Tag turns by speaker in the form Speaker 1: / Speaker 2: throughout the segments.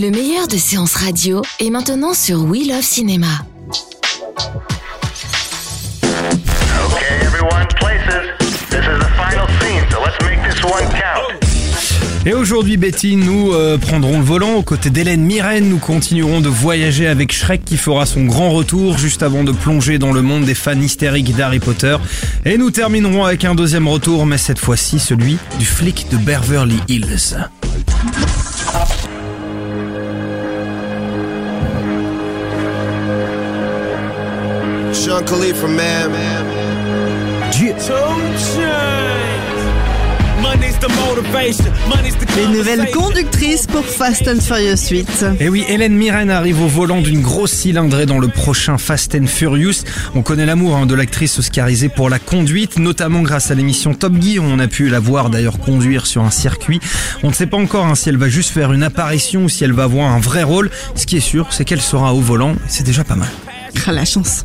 Speaker 1: Le meilleur de séances radio est maintenant sur We Love Cinéma.
Speaker 2: Et aujourd'hui, Betty, nous euh, prendrons le volant aux côtés d'Hélène Mirren. Nous continuerons de voyager avec Shrek qui fera son grand retour juste avant de plonger dans le monde des fans hystériques d'Harry Potter. Et nous terminerons avec un deuxième retour, mais cette fois-ci celui du flic de Beverly Hills.
Speaker 3: Sean Khalifa, man.
Speaker 4: Les nouvelles conductrices pour Fast and Furious 8.
Speaker 2: Et oui, Hélène Mirren arrive au volant d'une grosse cylindrée dans le prochain Fast and Furious. On connaît l'amour hein, de l'actrice oscarisée pour la conduite, notamment grâce à l'émission Top Gear. On a pu la voir d'ailleurs conduire sur un circuit. On ne sait pas encore hein, si elle va juste faire une apparition ou si elle va avoir un vrai rôle. Ce qui est sûr, c'est qu'elle sera au volant. C'est déjà pas mal.
Speaker 4: Ah, la chance.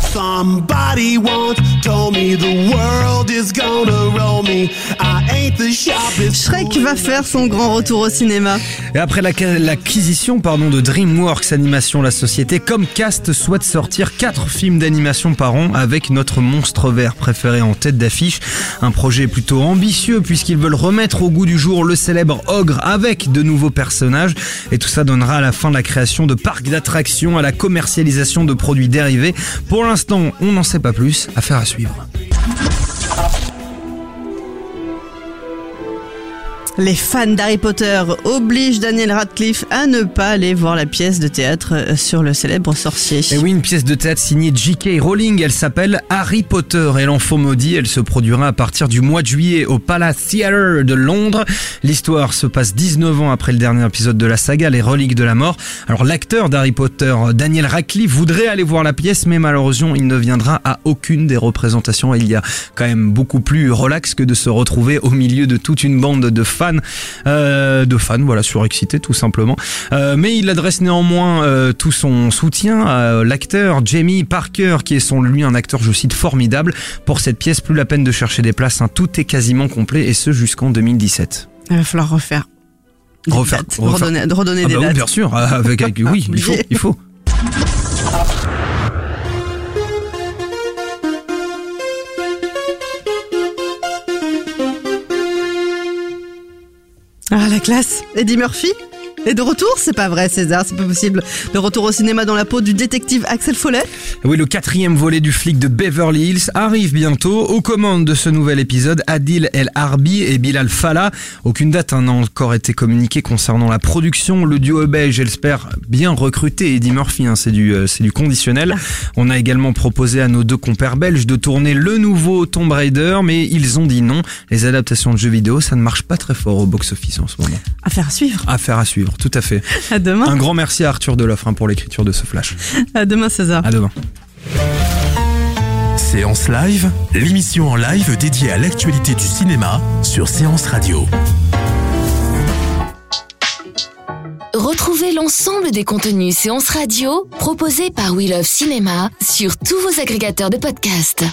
Speaker 3: Somebody once told me the world is gonna roll me. I ain't the sharpest.
Speaker 4: Shrek va faire son grand retour au cinéma.
Speaker 2: Et après l'acqu- l'acquisition pardon, de DreamWorks Animation, la société, Comcast souhaite sortir quatre films d'animation par an avec notre monstre vert préféré en tête d'affiche. Un projet plutôt ambitieux puisqu'ils veulent remettre au goût du jour le célèbre ogre avec de nouveaux personnages. Et tout ça donnera à la fin la création de parcs d'attractions à la commercialisation de produits dérivés. Pour l'instant, on n'en sait pas plus. Affaire à suivre.
Speaker 4: Les fans d'Harry Potter obligent Daniel Radcliffe à ne pas aller voir la pièce de théâtre euh, sur le célèbre sorcier.
Speaker 2: Et oui, une pièce de théâtre signée J.K. Rowling, elle s'appelle Harry Potter et l'enfant maudit, elle se produira à partir du mois de juillet au Palace Theatre de Londres. L'histoire se passe 19 ans après le dernier épisode de la saga, Les Reliques de la Mort. Alors l'acteur d'Harry Potter, Daniel Radcliffe, voudrait aller voir la pièce, mais malheureusement il ne viendra à aucune des représentations. Il y a quand même beaucoup plus relax que de se retrouver au milieu de toute une bande de fans, euh, de fans, voilà, surexcités tout simplement. Euh, mais il adresse néanmoins euh, tout son soutien à l'acteur Jamie Parker, qui est son lui un acteur, je cite, formidable pour cette pièce. Plus la peine de chercher des places, hein. tout est quasiment complet et ce jusqu'en 2017.
Speaker 4: Il va falloir refaire.
Speaker 2: Refaire-
Speaker 4: dates,
Speaker 2: refaire.
Speaker 4: redonner, de redonner
Speaker 2: Ah
Speaker 4: des
Speaker 2: bah oui,
Speaker 4: dates.
Speaker 2: bien sûr, avec, avec- oui, il faut, il faut.
Speaker 4: Ah, la classe. Eddie Murphy? Est de retour C'est pas vrai, César, c'est pas possible. De retour au cinéma dans la peau du détective Axel Follet
Speaker 2: Oui, le quatrième volet du flic de Beverly Hills arrive bientôt. Aux commandes de ce nouvel épisode, Adil El Harbi et Bilal Fallah. Aucune date hein, n'a encore été communiquée concernant la production. Le duo belge, j'espère, bien recruté. Eddie Murphy, hein, c'est du, euh, c'est du conditionnel. On a également proposé à nos deux compères belges de tourner le nouveau Tomb Raider, mais ils ont dit non. Les adaptations de jeux vidéo, ça ne marche pas très fort au box-office en ce moment.
Speaker 4: Affaire à suivre.
Speaker 2: Affaire à suivre, tout à fait.
Speaker 4: À demain.
Speaker 2: Un grand merci à Arthur Deloffre hein, pour l'écriture de ce flash.
Speaker 4: À demain, César.
Speaker 2: À demain.
Speaker 5: Séance Live, l'émission en live dédiée à l'actualité du cinéma sur Séance Radio.
Speaker 1: Retrouvez l'ensemble des contenus séances radio proposés par We Love Cinéma sur tous vos agrégateurs de podcasts.